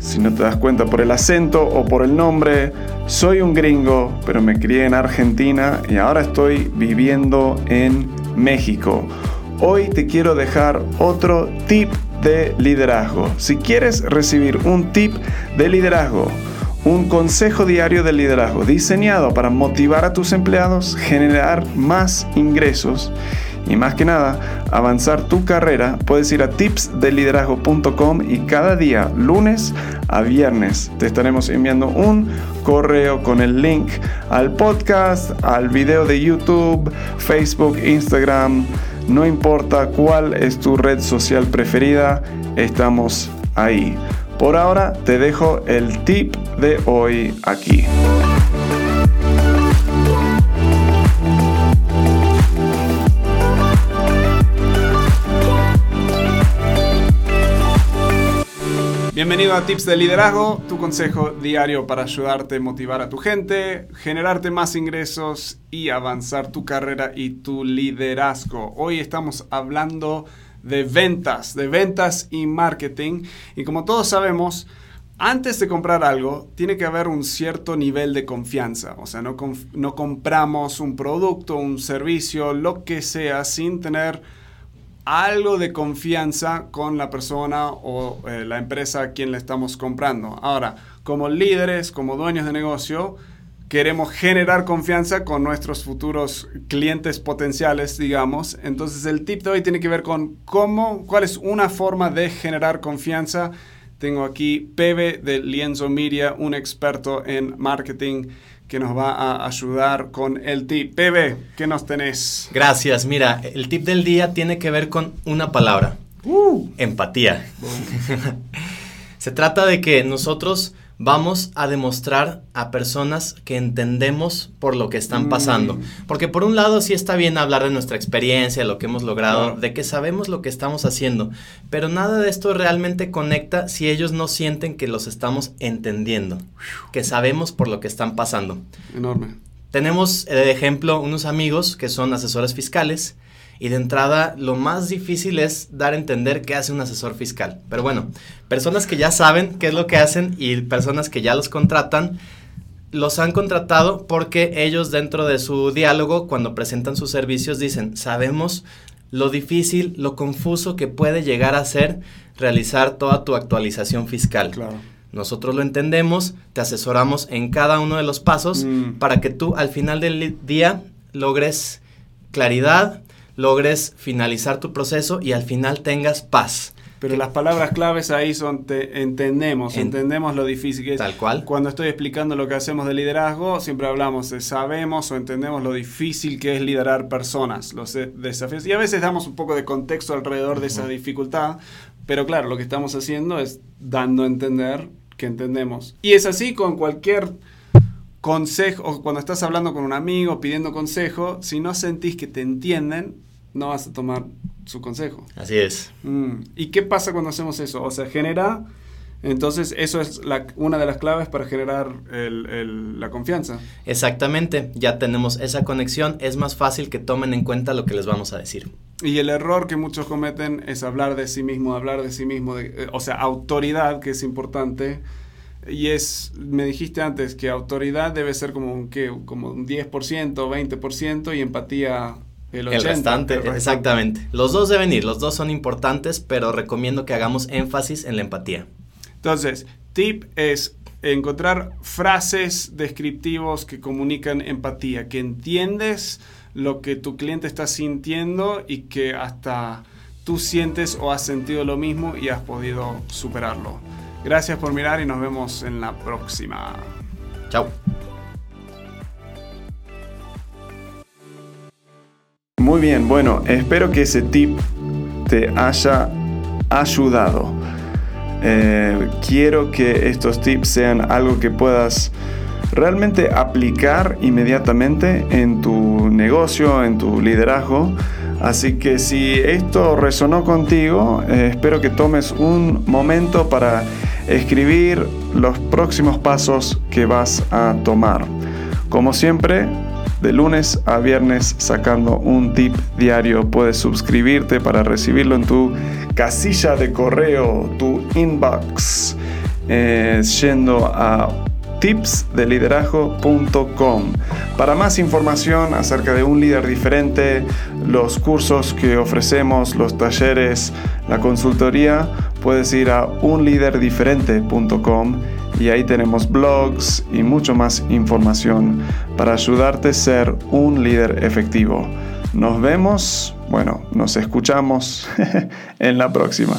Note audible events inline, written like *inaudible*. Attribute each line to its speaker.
Speaker 1: Si no te das cuenta por el acento o por el nombre, soy un gringo, pero me crié en Argentina y ahora estoy viviendo en México. Hoy te quiero dejar otro tip de liderazgo. Si quieres recibir un tip de liderazgo, un consejo diario de liderazgo diseñado para motivar a tus empleados, generar más ingresos y más que nada avanzar tu carrera, puedes ir a tipsdeliderazgo.com y cada día, lunes a viernes, te estaremos enviando un correo con el link al podcast, al video de YouTube, Facebook, Instagram no importa cuál es tu red social preferida, estamos ahí. Por ahora te dejo el tip de hoy aquí. Bienvenido a Tips de Liderazgo, tu consejo diario para ayudarte a motivar a tu gente, generarte más ingresos y avanzar tu carrera y tu liderazgo. Hoy estamos hablando de ventas, de ventas y marketing. Y como todos sabemos, antes de comprar algo, tiene que haber un cierto nivel de confianza. O sea, no, no compramos un producto, un servicio, lo que sea, sin tener algo de confianza con la persona o eh, la empresa a quien le estamos comprando. Ahora, como líderes, como dueños de negocio, queremos generar confianza con nuestros futuros clientes potenciales, digamos. Entonces el tip de hoy tiene que ver con cómo, cuál es una forma de generar confianza. Tengo aquí Pebe de Lienzo Media, un experto en marketing que nos va a ayudar con el tip. Pepe, ¿qué nos tenés?
Speaker 2: Gracias. Mira, el tip del día tiene que ver con una palabra. Uh. Empatía. *laughs* Se trata de que nosotros vamos a demostrar a personas que entendemos por lo que están pasando. Mm. Porque por un lado sí está bien hablar de nuestra experiencia, lo que hemos logrado, de que sabemos lo que estamos haciendo, pero nada de esto realmente conecta si ellos no sienten que los estamos entendiendo, que sabemos por lo que están pasando.
Speaker 1: Enorme.
Speaker 2: Tenemos de ejemplo unos amigos que son asesores fiscales y de entrada, lo más difícil es dar a entender qué hace un asesor fiscal. Pero bueno, personas que ya saben qué es lo que hacen y personas que ya los contratan, los han contratado porque ellos dentro de su diálogo, cuando presentan sus servicios, dicen, sabemos lo difícil, lo confuso que puede llegar a ser realizar toda tu actualización fiscal.
Speaker 1: Claro.
Speaker 2: Nosotros lo entendemos, te asesoramos en cada uno de los pasos mm. para que tú al final del día logres claridad, logres finalizar tu proceso y al final tengas paz.
Speaker 1: Pero las palabras claves ahí son te entendemos, entendemos lo difícil que es.
Speaker 2: Tal cual.
Speaker 1: Cuando estoy explicando lo que hacemos de liderazgo, siempre hablamos de sabemos o entendemos lo difícil que es liderar personas, los desafíos. Y a veces damos un poco de contexto alrededor de esa dificultad, pero claro, lo que estamos haciendo es dando a entender que entendemos. Y es así con cualquier consejo, o cuando estás hablando con un amigo, pidiendo consejo, si no sentís que te entienden, no vas a tomar su consejo.
Speaker 2: Así es.
Speaker 1: Mm. ¿Y qué pasa cuando hacemos eso? O sea, genera, entonces eso es la, una de las claves para generar la confianza.
Speaker 2: Exactamente, ya tenemos esa conexión, es más fácil que tomen en cuenta lo que les vamos a decir.
Speaker 1: Y el error que muchos cometen es hablar de sí mismo, hablar de sí mismo, eh, o sea, autoridad, que es importante. Y es, me dijiste antes que autoridad debe ser como un, ¿qué? como un 10%, 20% y empatía el,
Speaker 2: restante, exactamente. Los dos deben ir, los dos son importantes, pero recomiendo que hagamos énfasis en la empatía.
Speaker 1: Entonces, tip es encontrar frases descriptivos que comunican empatía, que entiendes lo que tu cliente está sintiendo y que hasta tú sientes o has sentido lo mismo y has podido superarlo. Gracias por mirar y nos vemos en la próxima.
Speaker 2: Chao.
Speaker 1: Muy bien, bueno, espero que ese tip te haya ayudado. Eh, quiero que estos tips sean algo que puedas realmente aplicar inmediatamente en tu negocio, en tu liderazgo. Así que si esto resonó contigo, eh, espero que tomes un momento para escribir los próximos pasos que vas a tomar. Como siempre, de lunes a viernes sacando un tip diario. Puedes suscribirte para recibirlo en tu casilla de correo, tu inbox, eh, yendo a tipsdeliderazgo.com. Para más información acerca de un líder diferente, los cursos que ofrecemos, los talleres, la consultoría, puedes ir a unliderdiferente.com y ahí tenemos blogs y mucho más información para ayudarte a ser un líder efectivo. Nos vemos, bueno, nos escuchamos *laughs* en la próxima.